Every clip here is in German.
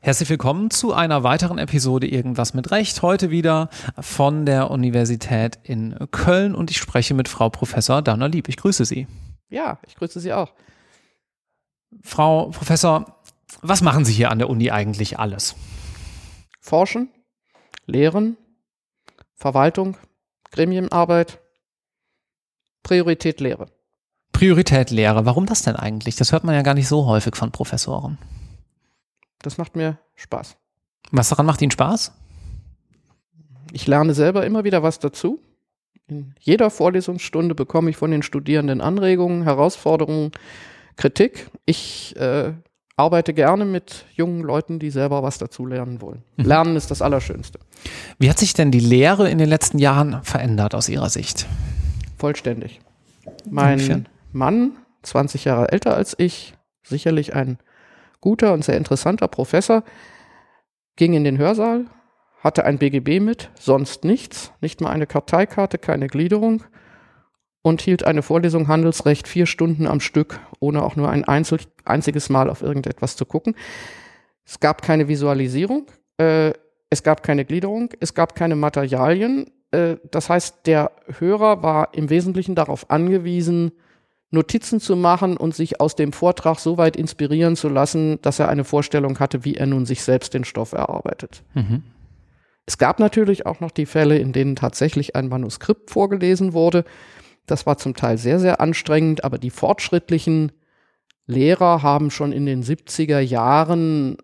Herzlich willkommen zu einer weiteren Episode Irgendwas mit Recht. Heute wieder von der Universität in Köln und ich spreche mit Frau Professor Dana Lieb. Ich grüße Sie. Ja, ich grüße Sie auch. Frau Professor, was machen Sie hier an der Uni eigentlich alles? Forschen, Lehren, Verwaltung, Gremienarbeit, Priorität Lehre. Priorität Lehre. Warum das denn eigentlich? Das hört man ja gar nicht so häufig von Professoren. Das macht mir Spaß. Was daran macht Ihnen Spaß? Ich lerne selber immer wieder was dazu. In jeder Vorlesungsstunde bekomme ich von den Studierenden Anregungen, Herausforderungen, Kritik. Ich äh, arbeite gerne mit jungen Leuten, die selber was dazu lernen wollen. Mhm. Lernen ist das Allerschönste. Wie hat sich denn die Lehre in den letzten Jahren verändert aus Ihrer Sicht? Vollständig. Mein Inwiefern? Mann, 20 Jahre älter als ich, sicherlich ein guter und sehr interessanter Professor, ging in den Hörsaal, hatte ein BGB mit, sonst nichts, nicht mal eine Karteikarte, keine Gliederung und hielt eine Vorlesung Handelsrecht vier Stunden am Stück, ohne auch nur ein Einzel einziges Mal auf irgendetwas zu gucken. Es gab keine Visualisierung, äh, es gab keine Gliederung, es gab keine Materialien. Äh, das heißt, der Hörer war im Wesentlichen darauf angewiesen, Notizen zu machen und sich aus dem Vortrag so weit inspirieren zu lassen, dass er eine Vorstellung hatte, wie er nun sich selbst den Stoff erarbeitet. Mhm. Es gab natürlich auch noch die Fälle, in denen tatsächlich ein Manuskript vorgelesen wurde. Das war zum Teil sehr, sehr anstrengend, aber die fortschrittlichen Lehrer haben schon in den 70er Jahren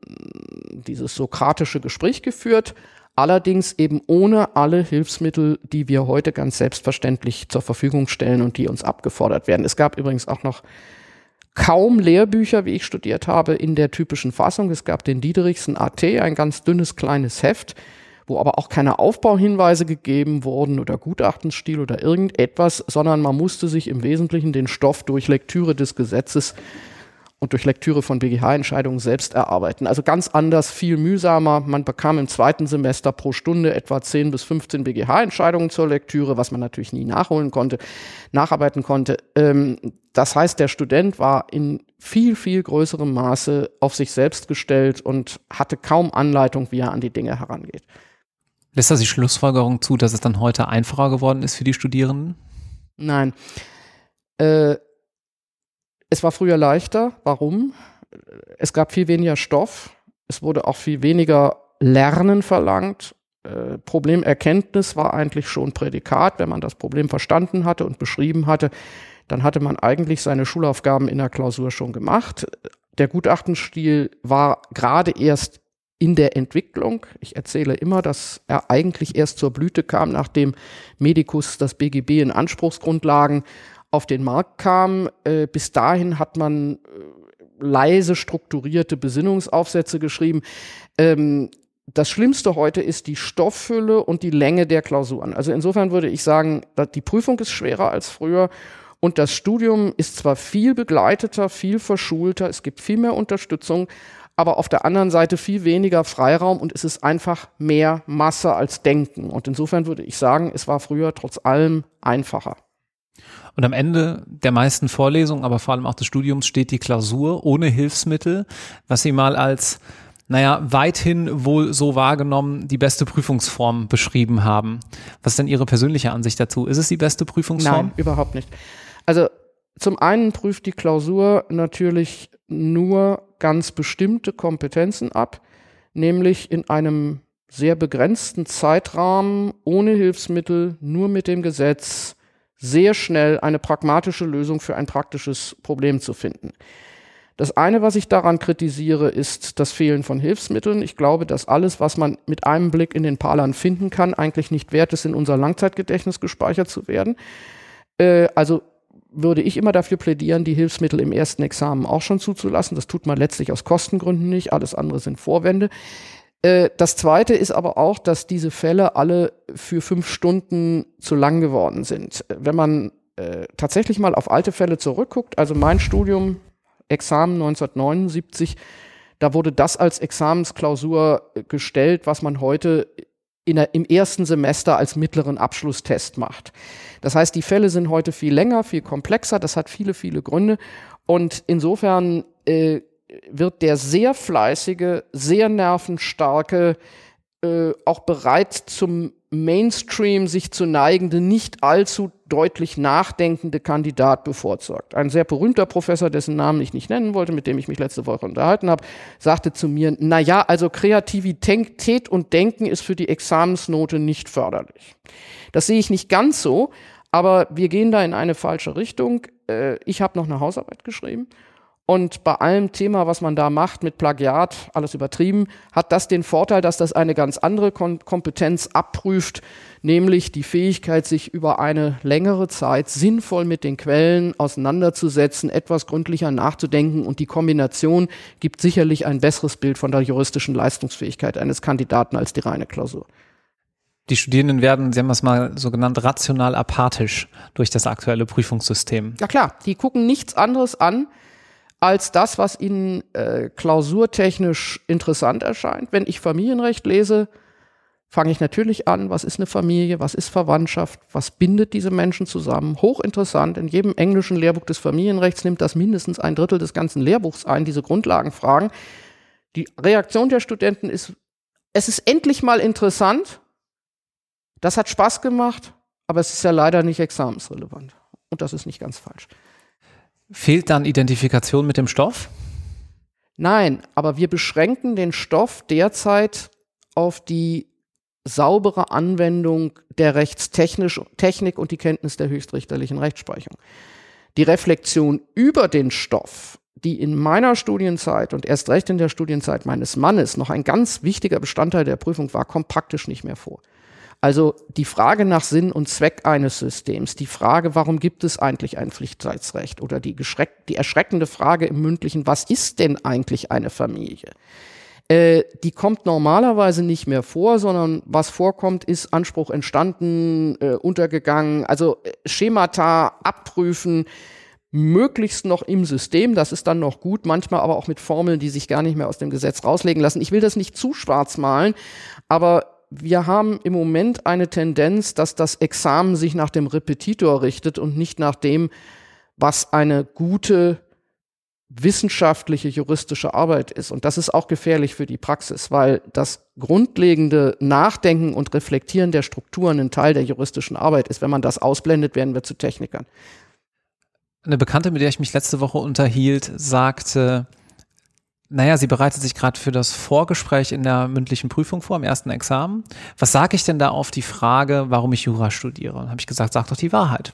dieses sokratische Gespräch geführt, allerdings eben ohne alle Hilfsmittel, die wir heute ganz selbstverständlich zur Verfügung stellen und die uns abgefordert werden. Es gab übrigens auch noch kaum Lehrbücher, wie ich studiert habe, in der typischen Fassung. Es gab den Diederichsen AT, ein ganz dünnes kleines Heft, wo aber auch keine Aufbauhinweise gegeben wurden oder Gutachtenstil oder irgendetwas, sondern man musste sich im Wesentlichen den Stoff durch Lektüre des Gesetzes und durch Lektüre von BGH-Entscheidungen selbst erarbeiten. Also ganz anders, viel mühsamer. Man bekam im zweiten Semester pro Stunde etwa 10 bis 15 BGH-Entscheidungen zur Lektüre, was man natürlich nie nachholen konnte, nacharbeiten konnte. Ähm, das heißt, der Student war in viel, viel größerem Maße auf sich selbst gestellt und hatte kaum Anleitung, wie er an die Dinge herangeht. Lässt das die Schlussfolgerung zu, dass es dann heute einfacher geworden ist für die Studierenden? Nein. Äh, es war früher leichter. Warum? Es gab viel weniger Stoff. Es wurde auch viel weniger Lernen verlangt. Äh, Problemerkenntnis war eigentlich schon Prädikat. Wenn man das Problem verstanden hatte und beschrieben hatte, dann hatte man eigentlich seine Schulaufgaben in der Klausur schon gemacht. Der Gutachtenstil war gerade erst in der Entwicklung. Ich erzähle immer, dass er eigentlich erst zur Blüte kam, nachdem Medicus das BGB in Anspruchsgrundlagen auf den Markt kam. Äh, bis dahin hat man äh, leise strukturierte Besinnungsaufsätze geschrieben. Ähm, das Schlimmste heute ist die Stofffülle und die Länge der Klausuren. Also insofern würde ich sagen, die Prüfung ist schwerer als früher und das Studium ist zwar viel begleiteter, viel verschulter, es gibt viel mehr Unterstützung, aber auf der anderen Seite viel weniger Freiraum und es ist einfach mehr Masse als Denken. Und insofern würde ich sagen, es war früher trotz allem einfacher. Und am Ende der meisten Vorlesungen, aber vor allem auch des Studiums, steht die Klausur ohne Hilfsmittel, was Sie mal als, naja, weithin wohl so wahrgenommen die beste Prüfungsform beschrieben haben. Was ist denn Ihre persönliche Ansicht dazu? Ist es die beste Prüfungsform? Nein, überhaupt nicht. Also zum einen prüft die Klausur natürlich nur ganz bestimmte Kompetenzen ab, nämlich in einem sehr begrenzten Zeitrahmen, ohne Hilfsmittel, nur mit dem Gesetz, sehr schnell eine pragmatische Lösung für ein praktisches Problem zu finden. Das eine, was ich daran kritisiere, ist das Fehlen von Hilfsmitteln. Ich glaube, dass alles, was man mit einem Blick in den Parlern finden kann, eigentlich nicht wert ist, in unser Langzeitgedächtnis gespeichert zu werden. Äh, also würde ich immer dafür plädieren, die Hilfsmittel im ersten Examen auch schon zuzulassen. Das tut man letztlich aus Kostengründen nicht. Alles andere sind Vorwände. Äh, das zweite ist aber auch, dass diese Fälle alle für fünf Stunden zu lang geworden sind. Wenn man äh, tatsächlich mal auf alte Fälle zurückguckt, also mein Studium, Examen 1979, da wurde das als Examensklausur gestellt, was man heute der, im ersten Semester als mittleren Abschlusstest macht. Das heißt, die Fälle sind heute viel länger, viel komplexer. Das hat viele, viele Gründe. Und insofern äh, wird der sehr fleißige, sehr nervenstarke, äh, auch bereit zum Mainstream sich zu neigende, nicht allzu deutlich nachdenkende Kandidat bevorzugt. Ein sehr berühmter Professor, dessen Namen ich nicht nennen wollte, mit dem ich mich letzte Woche unterhalten habe, sagte zu mir, na ja, also Kreativität und Denken ist für die Examensnote nicht förderlich. Das sehe ich nicht ganz so, aber wir gehen da in eine falsche Richtung. Äh, ich habe noch eine Hausarbeit geschrieben und bei allem Thema, was man da macht mit Plagiat, alles übertrieben, hat das den Vorteil, dass das eine ganz andere Kom Kompetenz abprüft, nämlich die Fähigkeit, sich über eine längere Zeit sinnvoll mit den Quellen auseinanderzusetzen, etwas gründlicher nachzudenken und die Kombination gibt sicherlich ein besseres Bild von der juristischen Leistungsfähigkeit eines Kandidaten als die reine Klausur. Die Studierenden werden, Sie haben es mal so genannt, rational apathisch durch das aktuelle Prüfungssystem. Ja klar, die gucken nichts anderes an, als das, was ihnen äh, klausurtechnisch interessant erscheint. Wenn ich Familienrecht lese, fange ich natürlich an, was ist eine Familie, was ist Verwandtschaft, was bindet diese Menschen zusammen. Hochinteressant, in jedem englischen Lehrbuch des Familienrechts nimmt das mindestens ein Drittel des ganzen Lehrbuchs ein, diese Grundlagenfragen. Die Reaktion der Studenten ist, es ist endlich mal interessant, das hat Spaß gemacht, aber es ist ja leider nicht examensrelevant. Und das ist nicht ganz falsch. Fehlt dann Identifikation mit dem Stoff? Nein, aber wir beschränken den Stoff derzeit auf die saubere Anwendung der Rechtstechnik und die Kenntnis der höchstrichterlichen Rechtsprechung. Die Reflexion über den Stoff, die in meiner Studienzeit und erst recht in der Studienzeit meines Mannes noch ein ganz wichtiger Bestandteil der Prüfung war, kommt praktisch nicht mehr vor. Also die Frage nach Sinn und Zweck eines Systems, die Frage, warum gibt es eigentlich ein Pflichtteilsrecht oder die, die erschreckende Frage im mündlichen, was ist denn eigentlich eine Familie? Äh, die kommt normalerweise nicht mehr vor, sondern was vorkommt, ist Anspruch entstanden, äh, untergegangen, also äh, Schemata abprüfen, möglichst noch im System, das ist dann noch gut, manchmal aber auch mit Formeln, die sich gar nicht mehr aus dem Gesetz rauslegen lassen. Ich will das nicht zu schwarz malen, aber wir haben im Moment eine Tendenz, dass das Examen sich nach dem Repetitor richtet und nicht nach dem, was eine gute wissenschaftliche juristische Arbeit ist. Und das ist auch gefährlich für die Praxis, weil das grundlegende Nachdenken und Reflektieren der Strukturen ein Teil der juristischen Arbeit ist. Wenn man das ausblendet, werden wir zu Technikern. Eine Bekannte, mit der ich mich letzte Woche unterhielt, sagte, naja, sie bereitet sich gerade für das Vorgespräch in der mündlichen Prüfung vor, im ersten Examen. Was sage ich denn da auf die Frage, warum ich Jura studiere? Und habe ich gesagt, sag doch die Wahrheit.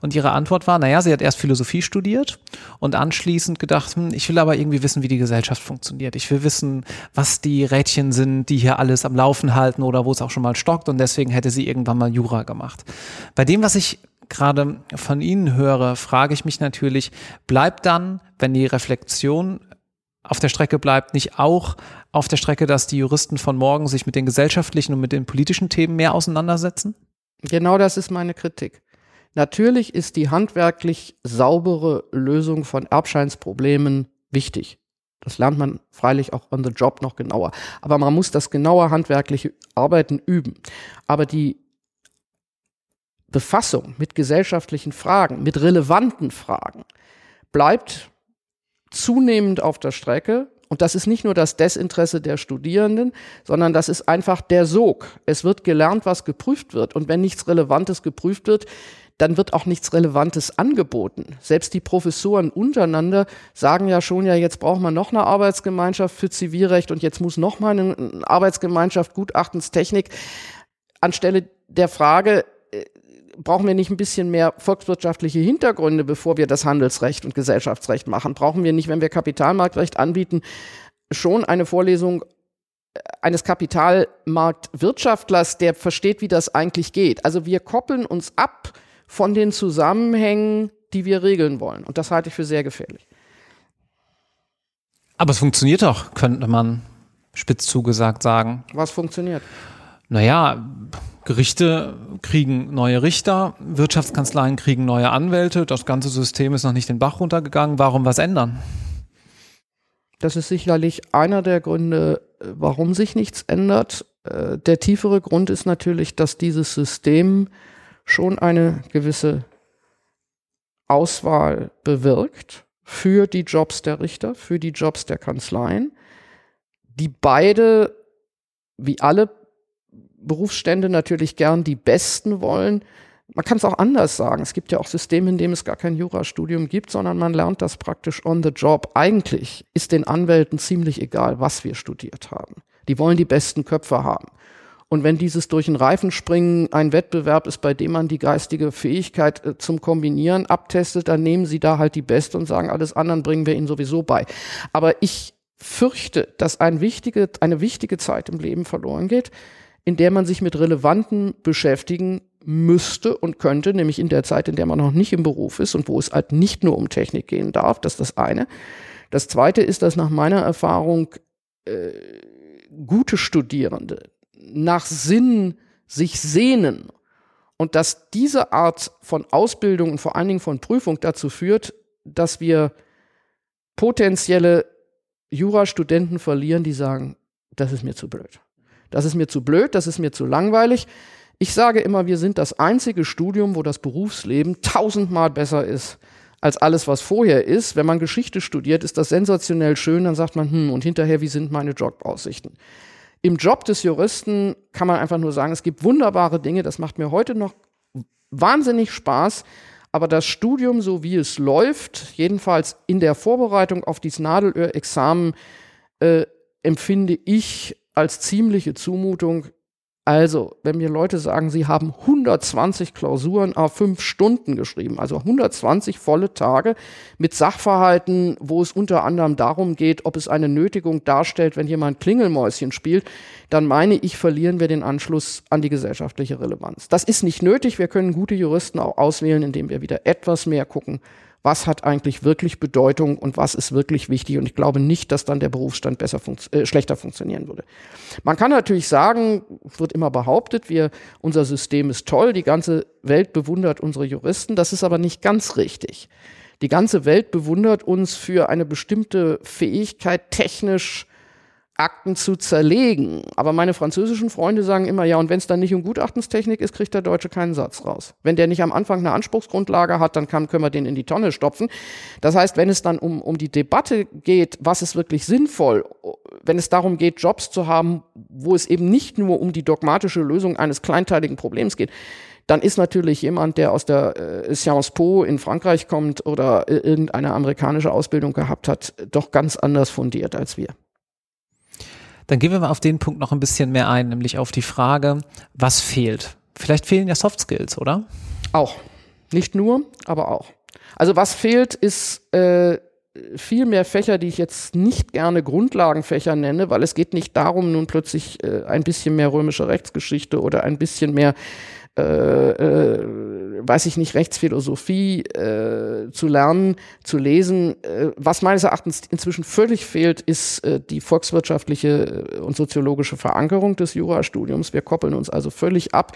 Und ihre Antwort war, naja, sie hat erst Philosophie studiert und anschließend gedacht, hm, ich will aber irgendwie wissen, wie die Gesellschaft funktioniert. Ich will wissen, was die Rädchen sind, die hier alles am Laufen halten oder wo es auch schon mal stockt. Und deswegen hätte sie irgendwann mal Jura gemacht. Bei dem, was ich gerade von Ihnen höre, frage ich mich natürlich, bleibt dann, wenn die Reflexion auf der Strecke bleibt, nicht auch auf der Strecke, dass die Juristen von morgen sich mit den gesellschaftlichen und mit den politischen Themen mehr auseinandersetzen? Genau das ist meine Kritik. Natürlich ist die handwerklich saubere Lösung von Erbscheinsproblemen wichtig. Das lernt man freilich auch on the job noch genauer. Aber man muss das genaue handwerkliche Arbeiten üben. Aber die Befassung mit gesellschaftlichen Fragen, mit relevanten Fragen, bleibt zunehmend auf der Strecke. Und das ist nicht nur das Desinteresse der Studierenden, sondern das ist einfach der Sog. Es wird gelernt, was geprüft wird. Und wenn nichts Relevantes geprüft wird, dann wird auch nichts Relevantes angeboten. Selbst die Professoren untereinander sagen ja schon, ja, jetzt braucht man noch eine Arbeitsgemeinschaft für Zivilrecht und jetzt muss noch mal eine Arbeitsgemeinschaft Gutachtenstechnik. Anstelle der Frage, brauchen wir nicht ein bisschen mehr volkswirtschaftliche Hintergründe, bevor wir das Handelsrecht und Gesellschaftsrecht machen? Brauchen wir nicht, wenn wir Kapitalmarktrecht anbieten, schon eine Vorlesung äh, eines Kapitalmarktwirtschaftlers, der versteht, wie das eigentlich geht? Also wir koppeln uns ab von den Zusammenhängen, die wir regeln wollen. Und das halte ich für sehr gefährlich. Aber es funktioniert doch, könnte man spitz zugesagt sagen. Was funktioniert? Naja, Gerichte kriegen neue Richter, Wirtschaftskanzleien kriegen neue Anwälte, das ganze System ist noch nicht den Bach runtergegangen. Warum was ändern? Das ist sicherlich einer der Gründe, warum sich nichts ändert. Äh, der tiefere Grund ist natürlich, dass dieses System schon eine gewisse Auswahl bewirkt für die Jobs der Richter, für die Jobs der Kanzleien, die beide, wie alle Berufsstände, natürlich gern die Besten wollen. Man kann es auch anders sagen. Es gibt ja auch Systeme, in denen es gar kein Jurastudium gibt, sondern man lernt das praktisch on the job. Eigentlich ist den Anwälten ziemlich egal, was wir studiert haben. Die wollen die besten Köpfe haben. Und wenn dieses durch den Reifen springen ein Wettbewerb ist, bei dem man die geistige Fähigkeit äh, zum Kombinieren abtestet, dann nehmen sie da halt die Beste und sagen, alles anderen bringen wir ihnen sowieso bei. Aber ich fürchte, dass ein wichtige, eine wichtige Zeit im Leben verloren geht, in der man sich mit Relevanten beschäftigen müsste und könnte, nämlich in der Zeit, in der man noch nicht im Beruf ist und wo es halt nicht nur um Technik gehen darf. Das ist das eine. Das zweite ist, dass nach meiner Erfahrung äh, gute Studierende nach Sinn sich sehnen und dass diese Art von Ausbildung und vor allen Dingen von Prüfung dazu führt, dass wir potenzielle Jurastudenten verlieren, die sagen, das ist mir zu blöd. Das ist mir zu blöd, das ist mir zu langweilig. Ich sage immer, wir sind das einzige Studium, wo das Berufsleben tausendmal besser ist als alles, was vorher ist. Wenn man Geschichte studiert, ist das sensationell schön, dann sagt man, hm, und hinterher, wie sind meine Jobaussichten? Im Job des Juristen kann man einfach nur sagen, es gibt wunderbare Dinge, das macht mir heute noch wahnsinnig Spaß. Aber das Studium, so wie es läuft, jedenfalls in der Vorbereitung auf dieses Nadelöhr-Examen, äh, empfinde ich als ziemliche Zumutung. Also, wenn mir Leute sagen, sie haben 120 Klausuren auf fünf Stunden geschrieben, also 120 volle Tage mit Sachverhalten, wo es unter anderem darum geht, ob es eine Nötigung darstellt, wenn jemand Klingelmäuschen spielt, dann meine ich, verlieren wir den Anschluss an die gesellschaftliche Relevanz. Das ist nicht nötig. Wir können gute Juristen auch auswählen, indem wir wieder etwas mehr gucken, was hat eigentlich wirklich Bedeutung und was ist wirklich wichtig. Und ich glaube nicht, dass dann der Berufsstand besser funkt äh, schlechter funktionieren würde. Man kann natürlich sagen, wird immer behauptet, wir, unser System ist toll, die ganze Welt bewundert unsere Juristen. Das ist aber nicht ganz richtig. Die ganze Welt bewundert uns für eine bestimmte Fähigkeit, technisch Akten zu zerlegen. Aber meine französischen Freunde sagen immer, ja, und wenn es dann nicht um Gutachtenstechnik ist, kriegt der Deutsche keinen Satz raus. Wenn der nicht am Anfang eine Anspruchsgrundlage hat, dann kann, können wir den in die Tonne stopfen. Das heißt, wenn es dann um, um die Debatte geht, was ist wirklich sinnvoll, wenn es darum geht, Jobs zu haben, wo es eben nicht nur um die dogmatische Lösung eines kleinteiligen Problems geht, dann ist natürlich jemand, der aus der äh, Sciences Po in Frankreich kommt oder äh, irgendeine amerikanische Ausbildung gehabt hat, doch ganz anders fundiert als wir. Dann gehen wir mal auf den Punkt noch ein bisschen mehr ein, nämlich auf die Frage, was fehlt? Vielleicht fehlen ja Soft Skills, oder? Auch. Nicht nur, aber auch. Also was fehlt, ist äh, viel mehr Fächer, die ich jetzt nicht gerne Grundlagenfächer nenne, weil es geht nicht darum, nun plötzlich äh, ein bisschen mehr römische Rechtsgeschichte oder ein bisschen mehr äh, äh, weiß ich nicht, Rechtsphilosophie äh, zu lernen, zu lesen. Äh, was meines Erachtens inzwischen völlig fehlt, ist äh, die volkswirtschaftliche äh, und soziologische Verankerung des Jurastudiums. Wir koppeln uns also völlig ab.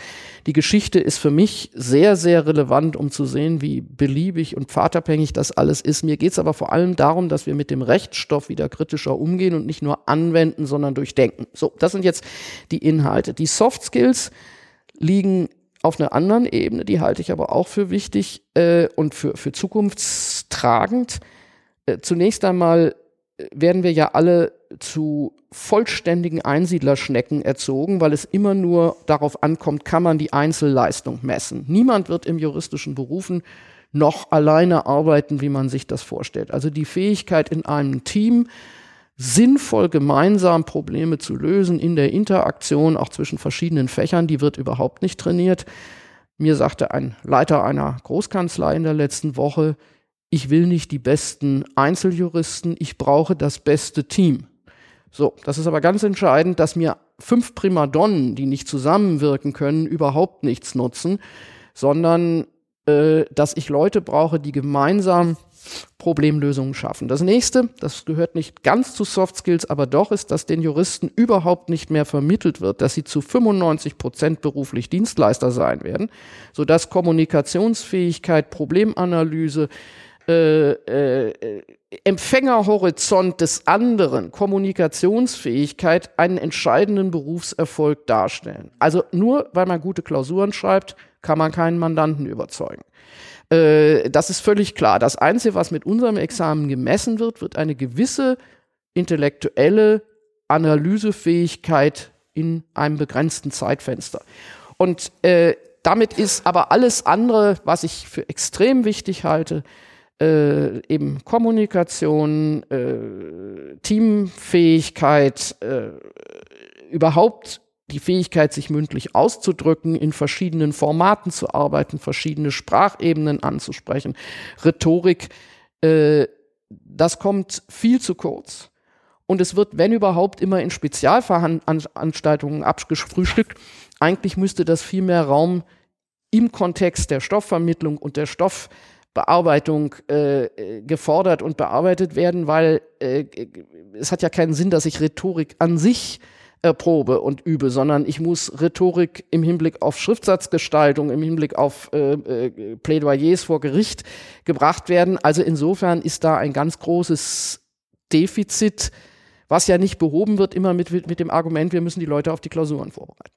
Die Geschichte ist für mich sehr, sehr relevant, um zu sehen, wie beliebig und pfadabhängig das alles ist. Mir geht es aber vor allem darum, dass wir mit dem Rechtsstoff wieder kritischer umgehen und nicht nur anwenden, sondern durchdenken. So, das sind jetzt die Inhalte. Die Soft Skills liegen auf einer anderen Ebene, die halte ich aber auch für wichtig äh, und für, für zukunftstragend. Äh, zunächst einmal äh, werden wir ja alle zu vollständigen Einsiedlerschnecken erzogen, weil es immer nur darauf ankommt, kann man die Einzelleistung messen. Niemand wird im juristischen Berufen noch alleine arbeiten, wie man sich das vorstellt. Also die Fähigkeit in einem Team, sinnvoll gemeinsam Probleme zu lösen in der Interaktion auch zwischen verschiedenen Fächern, die wird überhaupt nicht trainiert. Mir sagte ein Leiter einer Großkanzlei in der letzten Woche, ich will nicht die besten Einzeljuristen, ich brauche das beste Team. So, das ist aber ganz entscheidend, dass mir fünf Primadonnen, die nicht zusammenwirken können, überhaupt nichts nutzen, sondern äh, dass ich Leute brauche, die gemeinsam Problemlösungen schaffen. Das nächste, das gehört nicht ganz zu Soft Skills, aber doch ist, dass den Juristen überhaupt nicht mehr vermittelt wird, dass sie zu 95 Prozent beruflich Dienstleister sein werden, sodass Kommunikationsfähigkeit, Problemanalyse, äh, äh, Empfängerhorizont des anderen, Kommunikationsfähigkeit, einen entscheidenden Berufserfolg darstellen. Also nur weil man gute Klausuren schreibt, kann man keinen Mandanten überzeugen. Äh, das ist völlig klar. Das Einzige, was mit unserem Examen gemessen wird, wird eine gewisse intellektuelle Analysefähigkeit in einem begrenzten Zeitfenster. Und äh, damit ist aber alles andere, was ich für extrem wichtig halte, äh, eben Kommunikation, äh, Teamfähigkeit, äh, überhaupt die Fähigkeit, sich mündlich auszudrücken, in verschiedenen Formaten zu arbeiten, verschiedene Sprachebenen anzusprechen, Rhetorik, äh, das kommt viel zu kurz. Und es wird, wenn überhaupt, immer in Spezialveranstaltungen abgefrühstückt. Eigentlich müsste das viel mehr Raum im Kontext der Stoffvermittlung und der Stoffbearbeitung äh, gefordert und bearbeitet werden, weil äh, es hat ja keinen Sinn, dass ich Rhetorik an sich erprobe und übe, sondern ich muss Rhetorik im Hinblick auf Schriftsatzgestaltung, im Hinblick auf äh, äh, Plädoyers vor Gericht gebracht werden. Also insofern ist da ein ganz großes Defizit, was ja nicht behoben wird, immer mit, mit dem Argument, wir müssen die Leute auf die Klausuren vorbereiten.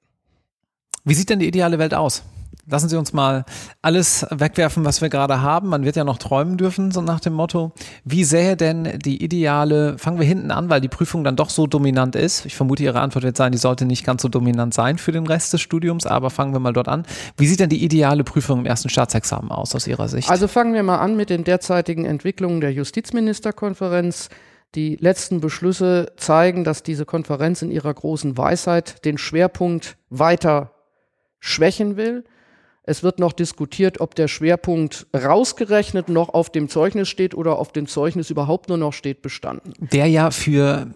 Wie sieht denn die ideale Welt aus? Lassen Sie uns mal alles wegwerfen, was wir gerade haben. Man wird ja noch träumen dürfen, so nach dem Motto. Wie sähe denn die ideale, fangen wir hinten an, weil die Prüfung dann doch so dominant ist. Ich vermute, Ihre Antwort wird sein, die sollte nicht ganz so dominant sein für den Rest des Studiums, aber fangen wir mal dort an. Wie sieht denn die ideale Prüfung im ersten Staatsexamen aus, aus Ihrer Sicht? Also fangen wir mal an mit den derzeitigen Entwicklungen der Justizministerkonferenz. Die letzten Beschlüsse zeigen, dass diese Konferenz in ihrer großen Weisheit den Schwerpunkt weiter schwächen will. Es wird noch diskutiert, ob der Schwerpunkt rausgerechnet noch auf dem Zeugnis steht oder auf dem Zeugnis überhaupt nur noch steht bestanden. Der ja für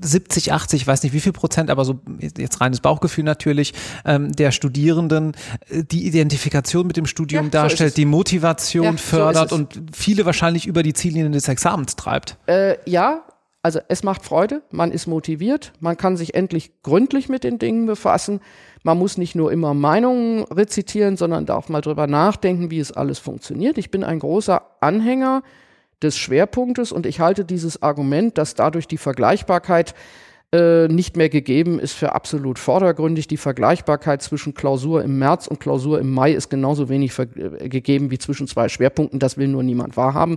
70, 80, ich weiß nicht wie viel Prozent, aber so jetzt reines Bauchgefühl natürlich, ähm, der Studierenden äh, die Identifikation mit dem Studium ja, darstellt, so die Motivation ja, fördert so und viele wahrscheinlich über die Ziellinien des Examens treibt. Äh, ja, also es macht Freude, man ist motiviert, man kann sich endlich gründlich mit den Dingen befassen. Man muss nicht nur immer Meinungen rezitieren, sondern darf mal drüber nachdenken, wie es alles funktioniert. Ich bin ein großer Anhänger des Schwerpunktes und ich halte dieses Argument, dass dadurch die Vergleichbarkeit äh, nicht mehr gegeben ist, für absolut vordergründig. Die Vergleichbarkeit zwischen Klausur im März und Klausur im Mai ist genauso wenig äh, gegeben wie zwischen zwei Schwerpunkten. Das will nur niemand wahrhaben.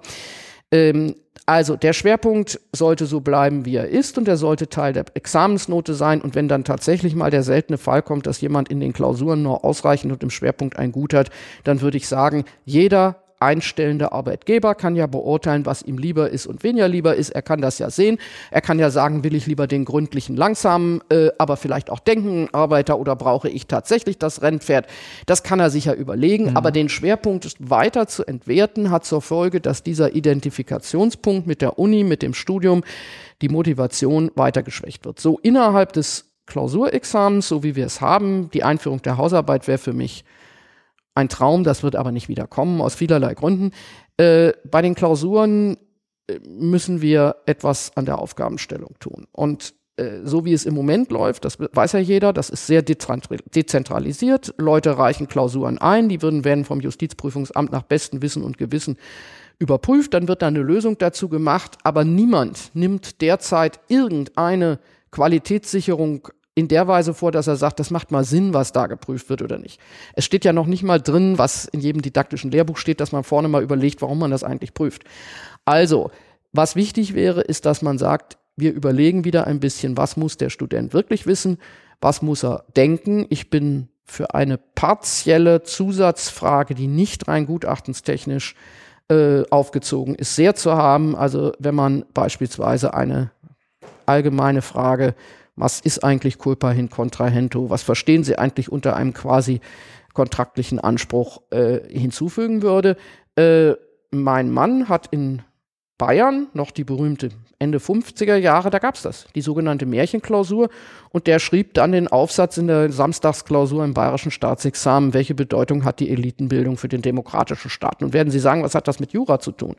Ähm, also der Schwerpunkt sollte so bleiben, wie er ist und er sollte Teil der Examensnote sein. Und wenn dann tatsächlich mal der seltene Fall kommt, dass jemand in den Klausuren nur ausreichend und im Schwerpunkt ein Gut hat, dann würde ich sagen, jeder einstellende Arbeitgeber kann ja beurteilen, was ihm lieber ist und weniger lieber ist. Er kann das ja sehen. Er kann ja sagen, will ich lieber den gründlichen, langsamen, äh, aber vielleicht auch denken Arbeiter oder brauche ich tatsächlich das Rennpferd? Das kann er sich ja überlegen. Mhm. Aber den Schwerpunkt weiter zu entwerten, hat zur Folge, dass dieser Identifikationspunkt mit der Uni, mit dem Studium, die Motivation weiter geschwächt wird. So innerhalb des Klausurexamens, so wie wir es haben, die Einführung der Hausarbeit wäre für mich ein Traum, das wird aber nicht wieder kommen, aus vielerlei Gründen. Äh, bei den Klausuren äh, müssen wir etwas an der Aufgabenstellung tun. Und äh, so wie es im Moment läuft, das weiß ja jeder, das ist sehr dezentralisiert. Leute reichen Klausuren ein, die würden, werden vom Justizprüfungsamt nach bestem Wissen und Gewissen überprüft, dann wird da eine Lösung dazu gemacht, aber niemand nimmt derzeit irgendeine Qualitätssicherung in der Weise vor, dass er sagt, das macht mal Sinn, was da geprüft wird oder nicht. Es steht ja noch nicht mal drin, was in jedem didaktischen Lehrbuch steht, dass man vorne mal überlegt, warum man das eigentlich prüft. Also, was wichtig wäre, ist, dass man sagt, wir überlegen wieder ein bisschen, was muss der Student wirklich wissen, was muss er denken. Ich bin für eine partielle Zusatzfrage, die nicht rein gutachtenstechnisch äh, aufgezogen ist, sehr zu haben. Also wenn man beispielsweise eine allgemeine Frage was ist eigentlich culpa hin contrahento, was verstehen Sie eigentlich unter einem quasi kontraktlichen Anspruch äh, hinzufügen würde. Äh, mein Mann hat in Bayern noch die berühmte Ende 50er Jahre, da gab es das, die sogenannte Märchenklausur. Und der schrieb dann den Aufsatz in der Samstagsklausur im bayerischen Staatsexamen, welche Bedeutung hat die Elitenbildung für den demokratischen Staat. Nun werden Sie sagen, was hat das mit Jura zu tun?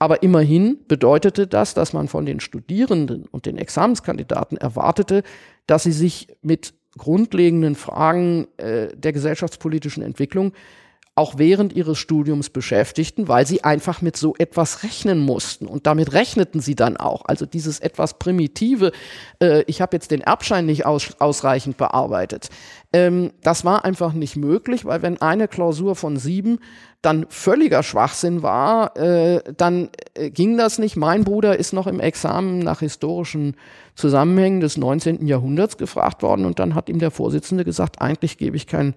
Aber immerhin bedeutete das, dass man von den Studierenden und den Examenskandidaten erwartete, dass sie sich mit grundlegenden Fragen äh, der gesellschaftspolitischen Entwicklung auch während ihres Studiums beschäftigten, weil sie einfach mit so etwas rechnen mussten. Und damit rechneten sie dann auch. Also dieses etwas primitive, äh, ich habe jetzt den Erbschein nicht aus, ausreichend bearbeitet. Ähm, das war einfach nicht möglich, weil wenn eine Klausur von sieben dann völliger Schwachsinn war, äh, dann äh, ging das nicht. Mein Bruder ist noch im Examen nach historischen Zusammenhängen des 19. Jahrhunderts gefragt worden und dann hat ihm der Vorsitzende gesagt, eigentlich gebe ich kein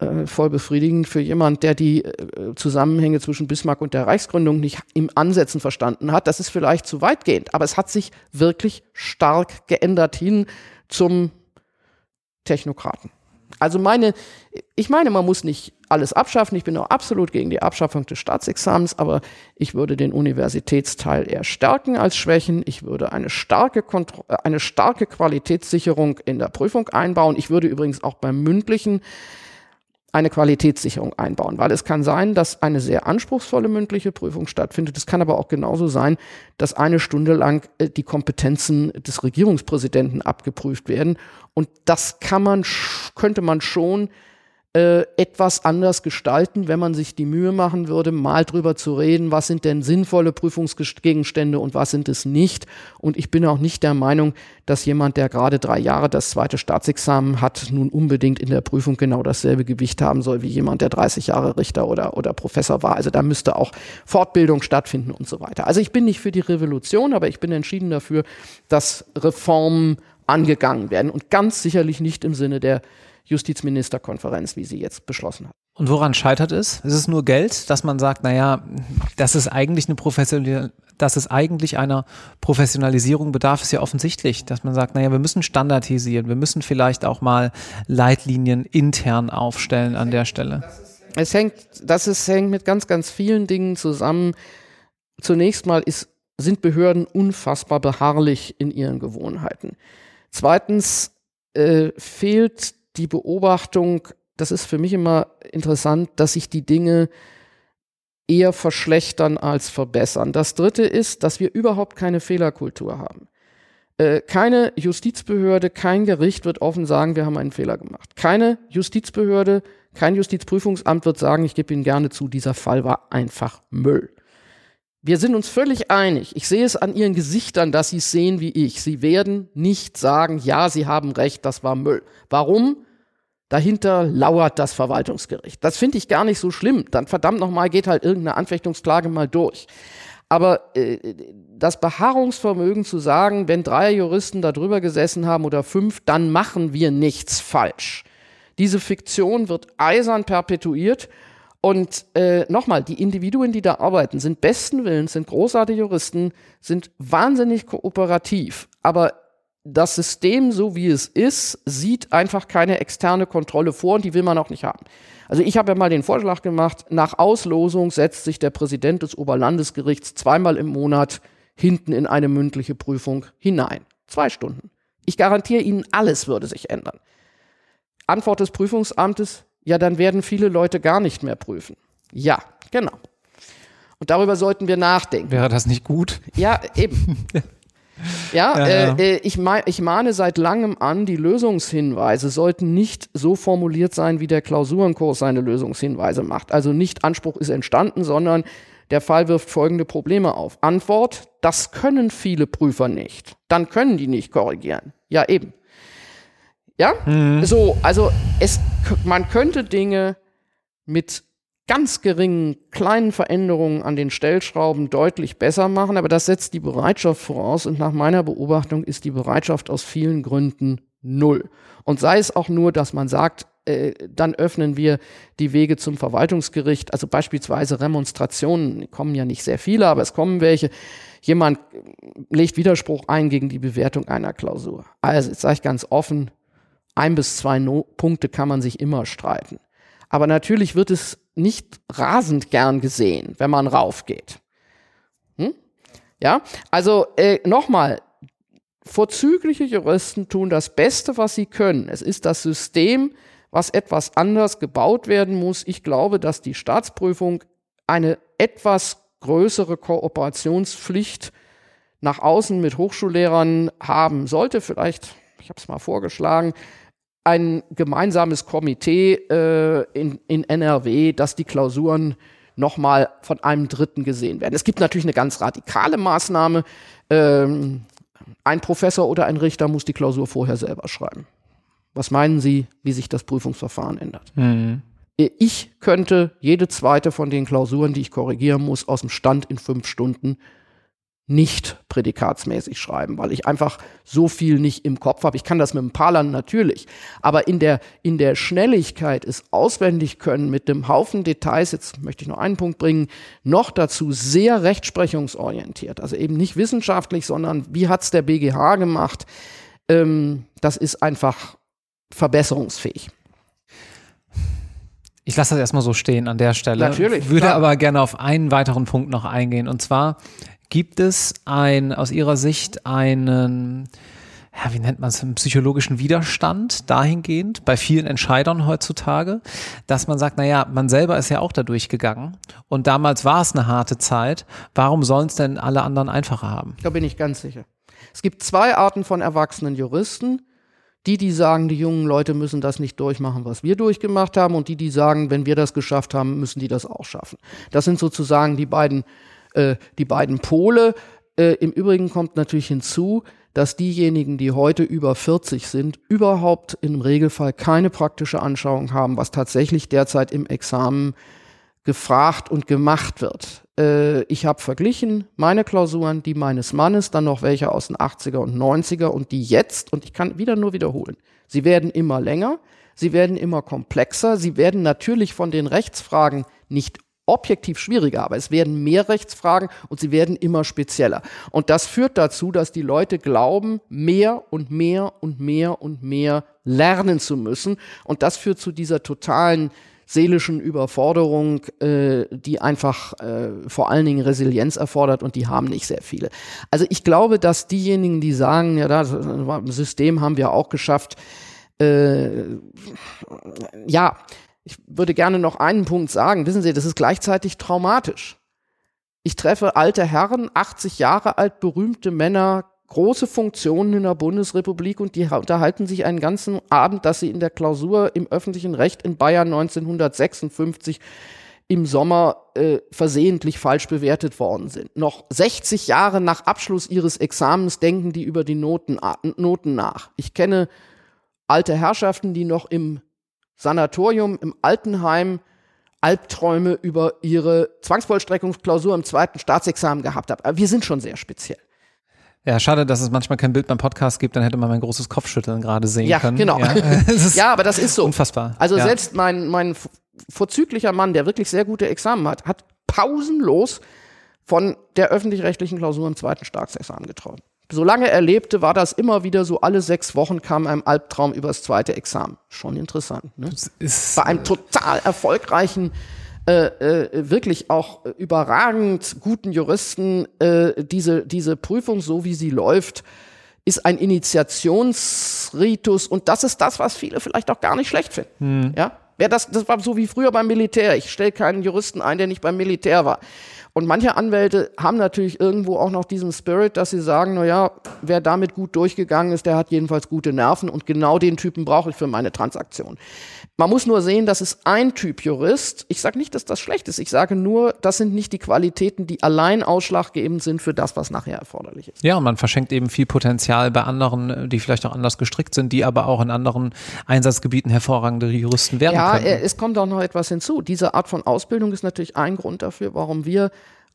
äh, voll befriedigend für jemand, der die äh, Zusammenhänge zwischen Bismarck und der Reichsgründung nicht im Ansätzen verstanden hat. Das ist vielleicht zu weitgehend, aber es hat sich wirklich stark geändert hin zum Technokraten. Also meine, ich meine, man muss nicht alles abschaffen. Ich bin auch absolut gegen die Abschaffung des Staatsexamens, aber ich würde den Universitätsteil eher stärken als schwächen. Ich würde eine starke, Kontro eine starke Qualitätssicherung in der Prüfung einbauen. Ich würde übrigens auch beim mündlichen eine Qualitätssicherung einbauen, weil es kann sein, dass eine sehr anspruchsvolle mündliche Prüfung stattfindet. Es kann aber auch genauso sein, dass eine Stunde lang äh, die Kompetenzen des Regierungspräsidenten abgeprüft werden. Und das kann man, könnte man schon äh, etwas anders gestalten, wenn man sich die Mühe machen würde, mal drüber zu reden, was sind denn sinnvolle Prüfungsgegenstände und was sind es nicht. Und ich bin auch nicht der Meinung, dass jemand, der gerade drei Jahre das zweite Staatsexamen hat, nun unbedingt in der Prüfung genau dasselbe Gewicht haben soll wie jemand, der 30 Jahre Richter oder, oder Professor war. Also da müsste auch Fortbildung stattfinden und so weiter. Also ich bin nicht für die Revolution, aber ich bin entschieden dafür, dass Reformen angegangen werden und ganz sicherlich nicht im Sinne der Justizministerkonferenz, wie sie jetzt beschlossen hat. Und woran scheitert es? Ist es nur Geld, dass man sagt, naja, das ist eigentlich eine professionelle, dass es eigentlich einer Professionalisierung bedarf, ist ja offensichtlich, dass man sagt, naja, wir müssen standardisieren, wir müssen vielleicht auch mal Leitlinien intern aufstellen an der Stelle. Es hängt, das ist, hängt mit ganz, ganz vielen Dingen zusammen. Zunächst mal ist, sind Behörden unfassbar beharrlich in ihren Gewohnheiten. Zweitens äh, fehlt die Beobachtung, das ist für mich immer interessant, dass sich die Dinge eher verschlechtern als verbessern. Das Dritte ist, dass wir überhaupt keine Fehlerkultur haben. Äh, keine Justizbehörde, kein Gericht wird offen sagen, wir haben einen Fehler gemacht. Keine Justizbehörde, kein Justizprüfungsamt wird sagen, ich gebe Ihnen gerne zu, dieser Fall war einfach Müll. Wir sind uns völlig einig. Ich sehe es an Ihren Gesichtern, dass Sie es sehen wie ich. Sie werden nicht sagen, ja, Sie haben recht, das war Müll. Warum? Dahinter lauert das Verwaltungsgericht. Das finde ich gar nicht so schlimm. Dann verdammt nochmal geht halt irgendeine Anfechtungsklage mal durch. Aber äh, das Beharrungsvermögen zu sagen, wenn drei Juristen da drüber gesessen haben oder fünf, dann machen wir nichts falsch. Diese Fiktion wird eisern perpetuiert und äh, nochmal, die Individuen, die da arbeiten, sind besten Willens, sind großartige Juristen, sind wahnsinnig kooperativ. Aber das System, so wie es ist, sieht einfach keine externe Kontrolle vor und die will man auch nicht haben. Also ich habe ja mal den Vorschlag gemacht, nach Auslosung setzt sich der Präsident des Oberlandesgerichts zweimal im Monat hinten in eine mündliche Prüfung hinein. Zwei Stunden. Ich garantiere Ihnen, alles würde sich ändern. Antwort des Prüfungsamtes, ja, dann werden viele Leute gar nicht mehr prüfen. Ja, genau. Und darüber sollten wir nachdenken. Wäre das nicht gut? Ja, eben. Ja, ja, äh, äh, ich, ma ich mahne seit langem an, die Lösungshinweise sollten nicht so formuliert sein, wie der Klausurenkurs seine Lösungshinweise macht. Also nicht Anspruch ist entstanden, sondern der Fall wirft folgende Probleme auf. Antwort, das können viele Prüfer nicht. Dann können die nicht korrigieren. Ja, eben. Ja? Mhm. So, also es, man könnte Dinge mit ganz geringen kleinen Veränderungen an den Stellschrauben deutlich besser machen, aber das setzt die Bereitschaft voraus und nach meiner Beobachtung ist die Bereitschaft aus vielen Gründen null. Und sei es auch nur, dass man sagt, äh, dann öffnen wir die Wege zum Verwaltungsgericht, also beispielsweise Remonstrationen, kommen ja nicht sehr viele, aber es kommen welche. Jemand legt Widerspruch ein gegen die Bewertung einer Klausur. Also, jetzt sage ich ganz offen, ein bis zwei no Punkte kann man sich immer streiten. Aber natürlich wird es nicht rasend gern gesehen, wenn man raufgeht. Hm? Ja, also äh, nochmal, vorzügliche Juristen tun das Beste, was sie können. Es ist das System, was etwas anders gebaut werden muss. Ich glaube, dass die Staatsprüfung eine etwas größere Kooperationspflicht nach außen mit Hochschullehrern haben sollte. Vielleicht, ich habe es mal vorgeschlagen, ein gemeinsames Komitee äh, in, in NRW, dass die Klausuren nochmal von einem Dritten gesehen werden. Es gibt natürlich eine ganz radikale Maßnahme. Ähm, ein Professor oder ein Richter muss die Klausur vorher selber schreiben. Was meinen Sie, wie sich das Prüfungsverfahren ändert? Mhm. Ich könnte jede zweite von den Klausuren, die ich korrigieren muss, aus dem Stand in fünf Stunden nicht prädikatsmäßig schreiben, weil ich einfach so viel nicht im Kopf habe. Ich kann das mit ein paar Landen natürlich, aber in der, in der Schnelligkeit es auswendig können mit dem Haufen Details, jetzt möchte ich noch einen Punkt bringen, noch dazu sehr rechtsprechungsorientiert, also eben nicht wissenschaftlich, sondern wie hat's der BGH gemacht, ähm, das ist einfach verbesserungsfähig. Ich lasse das erstmal so stehen an der Stelle. Natürlich. Würde klar. aber gerne auf einen weiteren Punkt noch eingehen. Und zwar Gibt es ein, aus Ihrer Sicht einen, ja, wie nennt man es, einen psychologischen Widerstand dahingehend bei vielen Entscheidern heutzutage, dass man sagt, naja, man selber ist ja auch da durchgegangen und damals war es eine harte Zeit. Warum sollen es denn alle anderen einfacher haben? Da bin ich ganz sicher. Es gibt zwei Arten von erwachsenen Juristen. Die, die sagen, die jungen Leute müssen das nicht durchmachen, was wir durchgemacht haben, und die, die sagen, wenn wir das geschafft haben, müssen die das auch schaffen. Das sind sozusagen die beiden äh, die beiden Pole. Äh, Im Übrigen kommt natürlich hinzu, dass diejenigen, die heute über 40 sind, überhaupt im Regelfall keine praktische Anschauung haben, was tatsächlich derzeit im Examen gefragt und gemacht wird. Äh, ich habe verglichen meine Klausuren, die meines Mannes, dann noch welche aus den 80er und 90er und die jetzt, und ich kann wieder nur wiederholen, sie werden immer länger, sie werden immer komplexer, sie werden natürlich von den Rechtsfragen nicht objektiv schwieriger, aber es werden mehr Rechtsfragen und sie werden immer spezieller. Und das führt dazu, dass die Leute glauben, mehr und mehr und mehr und mehr lernen zu müssen. Und das führt zu dieser totalen seelischen Überforderung, äh, die einfach äh, vor allen Dingen Resilienz erfordert und die haben nicht sehr viele. Also ich glaube, dass diejenigen, die sagen, ja, das System haben wir auch geschafft, äh, ja, ich würde gerne noch einen Punkt sagen. Wissen Sie, das ist gleichzeitig traumatisch. Ich treffe alte Herren, 80 Jahre alt, berühmte Männer, große Funktionen in der Bundesrepublik und die unterhalten sich einen ganzen Abend, dass sie in der Klausur im öffentlichen Recht in Bayern 1956 im Sommer äh, versehentlich falsch bewertet worden sind. Noch 60 Jahre nach Abschluss ihres Examens denken die über die Noten, Noten nach. Ich kenne alte Herrschaften, die noch im Sanatorium im Altenheim Albträume über ihre Zwangsvollstreckungsklausur im zweiten Staatsexamen gehabt habe. Aber wir sind schon sehr speziell. Ja, schade, dass es manchmal kein Bild beim Podcast gibt, dann hätte man mein großes Kopfschütteln gerade sehen ja, können. Genau. Ja, ja, aber das ist so. Unfassbar. Also ja. selbst mein, mein vorzüglicher Mann, der wirklich sehr gute Examen hat, hat pausenlos von der öffentlich-rechtlichen Klausur im zweiten Staatsexamen geträumt solange er lebte, war das immer wieder so, alle sechs Wochen kam ein Albtraum übers zweite Examen. Schon interessant. Ne? Bei einem total erfolgreichen, äh, äh, wirklich auch überragend guten Juristen, äh, diese, diese Prüfung, so wie sie läuft, ist ein Initiationsritus und das ist das, was viele vielleicht auch gar nicht schlecht finden. Hm. Ja? Wer das, das war so wie früher beim Militär. Ich stelle keinen Juristen ein, der nicht beim Militär war. Und manche Anwälte haben natürlich irgendwo auch noch diesen Spirit, dass sie sagen, na ja, wer damit gut durchgegangen ist, der hat jedenfalls gute Nerven und genau den Typen brauche ich für meine Transaktion. Man muss nur sehen, das ist ein Typ Jurist. Ich sage nicht, dass das schlecht ist. Ich sage nur, das sind nicht die Qualitäten, die allein ausschlaggebend sind für das, was nachher erforderlich ist. Ja, und man verschenkt eben viel Potenzial bei anderen, die vielleicht auch anders gestrickt sind, die aber auch in anderen Einsatzgebieten hervorragende Juristen werden ja, können. Ja, es kommt auch noch etwas hinzu. Diese Art von Ausbildung ist natürlich ein Grund dafür, warum wir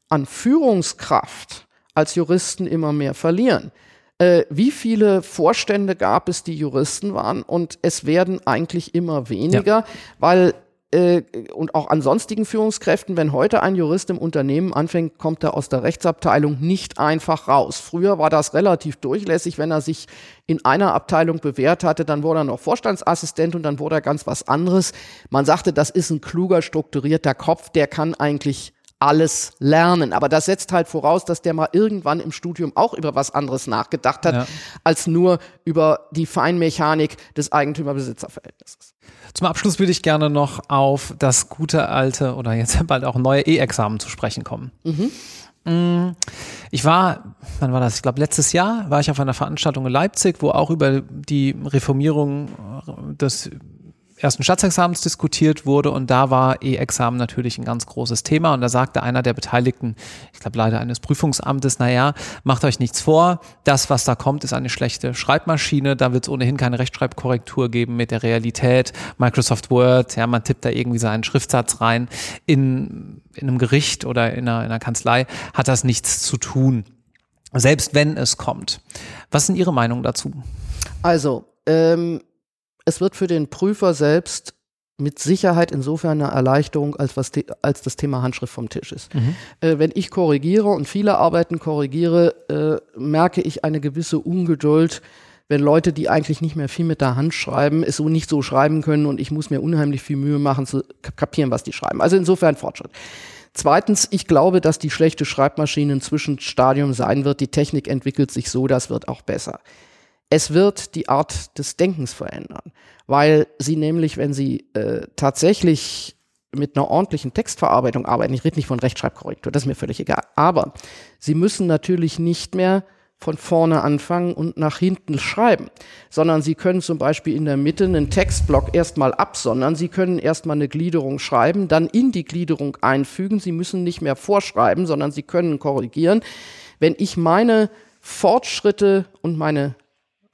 an Führungskraft als Juristen immer mehr verlieren. Äh, wie viele Vorstände gab es, die Juristen waren? Und es werden eigentlich immer weniger, ja. weil äh, und auch an sonstigen Führungskräften, wenn heute ein Jurist im Unternehmen anfängt, kommt er aus der Rechtsabteilung nicht einfach raus. Früher war das relativ durchlässig, wenn er sich in einer Abteilung bewährt hatte, dann wurde er noch Vorstandsassistent und dann wurde er ganz was anderes. Man sagte, das ist ein kluger, strukturierter Kopf, der kann eigentlich alles lernen. Aber das setzt halt voraus, dass der mal irgendwann im Studium auch über was anderes nachgedacht hat, ja. als nur über die Feinmechanik des Eigentümer-Besitzer-Verhältnisses. Zum Abschluss würde ich gerne noch auf das gute alte oder jetzt bald auch neue E-Examen zu sprechen kommen. Mhm. Mm, ich war, wann war das? Ich glaube, letztes Jahr war ich auf einer Veranstaltung in Leipzig, wo auch über die Reformierung des ersten Staatsexamens diskutiert wurde und da war E-Examen natürlich ein ganz großes Thema und da sagte einer der Beteiligten, ich glaube leider eines Prüfungsamtes, naja, macht euch nichts vor, das, was da kommt, ist eine schlechte Schreibmaschine, da wird es ohnehin keine Rechtschreibkorrektur geben mit der Realität, Microsoft Word, ja, man tippt da irgendwie seinen Schriftsatz rein, in, in einem Gericht oder in einer, in einer Kanzlei hat das nichts zu tun, selbst wenn es kommt. Was sind Ihre Meinungen dazu? Also, ähm, es wird für den Prüfer selbst mit Sicherheit insofern eine Erleichterung, als, was als das Thema Handschrift vom Tisch ist. Mhm. Äh, wenn ich korrigiere und viele Arbeiten korrigiere, äh, merke ich eine gewisse Ungeduld, wenn Leute, die eigentlich nicht mehr viel mit der Hand schreiben, es so nicht so schreiben können und ich muss mir unheimlich viel Mühe machen zu kapieren, was die schreiben. Also insofern Fortschritt. Zweitens, ich glaube, dass die schlechte Schreibmaschine ein Zwischenstadium sein wird. Die Technik entwickelt sich so, das wird auch besser. Es wird die Art des Denkens verändern, weil sie nämlich, wenn sie äh, tatsächlich mit einer ordentlichen Textverarbeitung arbeiten, ich rede nicht von Rechtschreibkorrektur, das ist mir völlig egal, aber sie müssen natürlich nicht mehr von vorne anfangen und nach hinten schreiben, sondern Sie können zum Beispiel in der Mitte einen Textblock erstmal absondern. Sie können erstmal eine Gliederung schreiben, dann in die Gliederung einfügen. Sie müssen nicht mehr vorschreiben, sondern Sie können korrigieren. Wenn ich meine Fortschritte und meine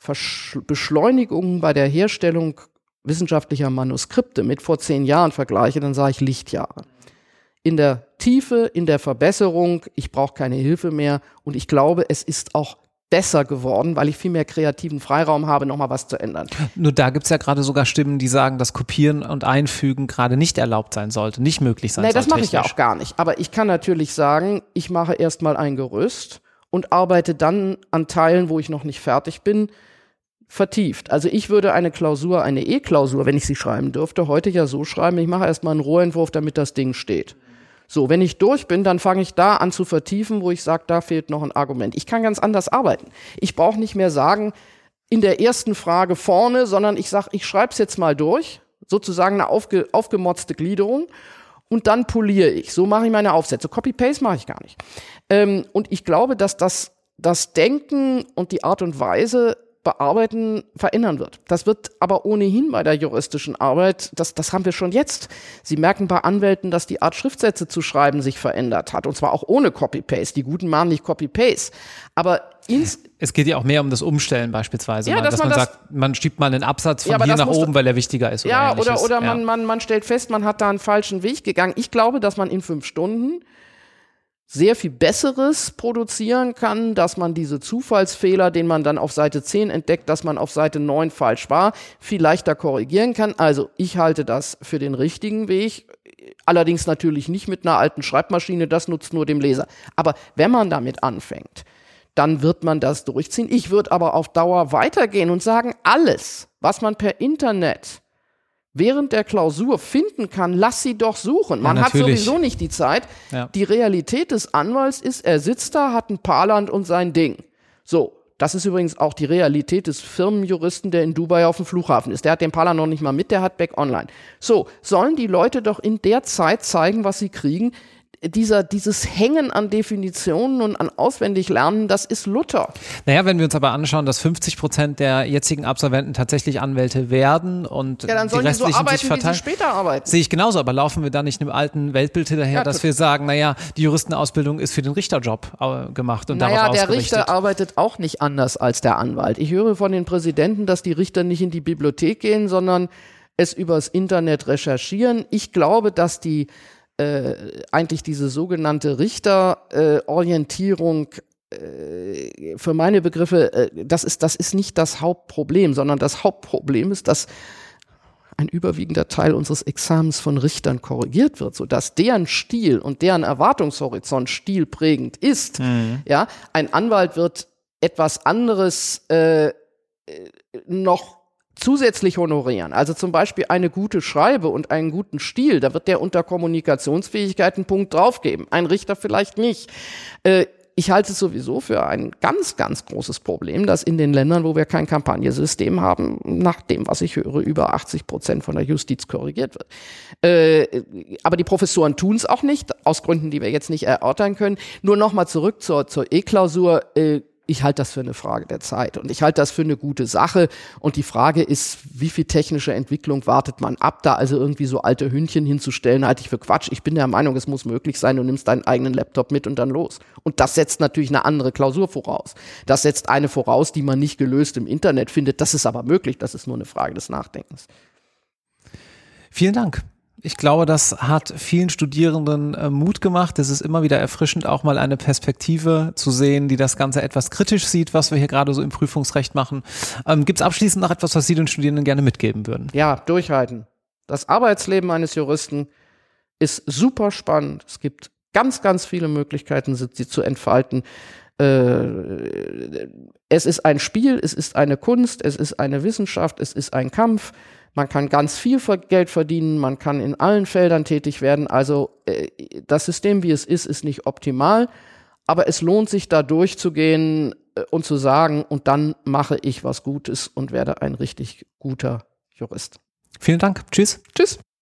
Versch Beschleunigungen bei der Herstellung wissenschaftlicher Manuskripte mit vor zehn Jahren vergleiche, dann sage ich Lichtjahre. In der Tiefe, in der Verbesserung, ich brauche keine Hilfe mehr und ich glaube, es ist auch besser geworden, weil ich viel mehr kreativen Freiraum habe, nochmal was zu ändern. Nur da gibt es ja gerade sogar Stimmen, die sagen, dass Kopieren und Einfügen gerade nicht erlaubt sein sollte, nicht möglich sein nee, soll. Nee, das mache ich ja auch gar nicht. Aber ich kann natürlich sagen, ich mache erstmal ein Gerüst und arbeite dann an Teilen, wo ich noch nicht fertig bin, vertieft. Also ich würde eine Klausur, eine E-Klausur, wenn ich sie schreiben dürfte, heute ja so schreiben, ich mache erstmal einen Rohentwurf, damit das Ding steht. So, wenn ich durch bin, dann fange ich da an zu vertiefen, wo ich sage, da fehlt noch ein Argument. Ich kann ganz anders arbeiten. Ich brauche nicht mehr sagen, in der ersten Frage vorne, sondern ich sage, ich schreibe es jetzt mal durch, sozusagen eine aufge, aufgemotzte Gliederung und dann poliere ich. So mache ich meine Aufsätze. Copy-Paste mache ich gar nicht. Ähm, und ich glaube, dass das, das Denken und die Art und Weise, bearbeiten, verändern wird. Das wird aber ohnehin bei der juristischen Arbeit, das, das haben wir schon jetzt. Sie merken bei Anwälten, dass die Art Schriftsätze zu schreiben sich verändert hat. Und zwar auch ohne Copy-Paste. Die Guten machen nicht Copy-Paste. Aber ins es geht ja auch mehr um das Umstellen beispielsweise, ja, mal, dass, dass, man, das, sagt, man schiebt mal einen Absatz von ja, hier nach oben, weil er wichtiger ist. Oder ja, ähnliches. oder, oder ja. Man, man, man stellt fest, man hat da einen falschen Weg gegangen. Ich glaube, dass man in fünf Stunden sehr viel Besseres produzieren kann, dass man diese Zufallsfehler, den man dann auf Seite 10 entdeckt, dass man auf Seite 9 falsch war, viel leichter korrigieren kann. Also ich halte das für den richtigen Weg. Allerdings natürlich nicht mit einer alten Schreibmaschine, das nutzt nur dem Leser. Aber wenn man damit anfängt, dann wird man das durchziehen. Ich würde aber auf Dauer weitergehen und sagen, alles, was man per Internet während der Klausur finden kann, lass sie doch suchen. Man ja, hat sowieso nicht die Zeit. Ja. Die Realität des Anwalts ist, er sitzt da, hat ein Paarland und sein Ding. So. Das ist übrigens auch die Realität des Firmenjuristen, der in Dubai auf dem Flughafen ist. Der hat den Paarland noch nicht mal mit, der hat Back Online. So, sollen die Leute doch in der Zeit zeigen, was sie kriegen dieser, dieses Hängen an Definitionen und an Auswendiglernen, das ist Luther. Naja, wenn wir uns aber anschauen, dass 50 Prozent der jetzigen Absolventen tatsächlich Anwälte werden und ja, dann die restlichen die so arbeiten, sich verteilen, später arbeiten. Sehe ich genauso, aber laufen wir da nicht einem alten Weltbild hinterher, ja, dass wir sagen, naja, die Juristenausbildung ist für den Richterjob äh, gemacht und naja, darauf der Richter arbeitet auch nicht anders als der Anwalt. Ich höre von den Präsidenten, dass die Richter nicht in die Bibliothek gehen, sondern es übers Internet recherchieren. Ich glaube, dass die äh, eigentlich diese sogenannte Richterorientierung äh, für meine Begriffe, äh, das, ist, das ist nicht das Hauptproblem, sondern das Hauptproblem ist, dass ein überwiegender Teil unseres Examens von Richtern korrigiert wird, sodass deren Stil und deren Erwartungshorizont stilprägend ist. Mhm. Ja, ein Anwalt wird etwas anderes äh, äh noch zusätzlich honorieren. Also zum Beispiel eine gute Schreibe und einen guten Stil, da wird der unter Kommunikationsfähigkeit einen Punkt draufgeben. Ein Richter vielleicht nicht. Äh, ich halte es sowieso für ein ganz, ganz großes Problem, dass in den Ländern, wo wir kein Kampagnesystem haben, nach dem, was ich höre, über 80 Prozent von der Justiz korrigiert wird. Äh, aber die Professoren tun es auch nicht, aus Gründen, die wir jetzt nicht erörtern können. Nur nochmal zurück zur, zur E-Klausur. Äh, ich halte das für eine Frage der Zeit und ich halte das für eine gute Sache. Und die Frage ist, wie viel technische Entwicklung wartet man ab? Da also irgendwie so alte Hündchen hinzustellen, halte ich für Quatsch. Ich bin der Meinung, es muss möglich sein, du nimmst deinen eigenen Laptop mit und dann los. Und das setzt natürlich eine andere Klausur voraus. Das setzt eine voraus, die man nicht gelöst im Internet findet. Das ist aber möglich, das ist nur eine Frage des Nachdenkens. Vielen Dank. Ich glaube, das hat vielen Studierenden äh, Mut gemacht. Es ist immer wieder erfrischend, auch mal eine Perspektive zu sehen, die das Ganze etwas kritisch sieht, was wir hier gerade so im Prüfungsrecht machen. Ähm, Gibt es abschließend noch etwas, was Sie den Studierenden gerne mitgeben würden? Ja, durchhalten. Das Arbeitsleben eines Juristen ist super spannend. Es gibt ganz, ganz viele Möglichkeiten, sie zu entfalten. Äh, es ist ein Spiel, es ist eine Kunst, es ist eine Wissenschaft, es ist ein Kampf. Man kann ganz viel Geld verdienen, man kann in allen Feldern tätig werden. Also äh, das System, wie es ist, ist nicht optimal, aber es lohnt sich da durchzugehen äh, und zu sagen, und dann mache ich was Gutes und werde ein richtig guter Jurist. Vielen Dank. Tschüss. Tschüss.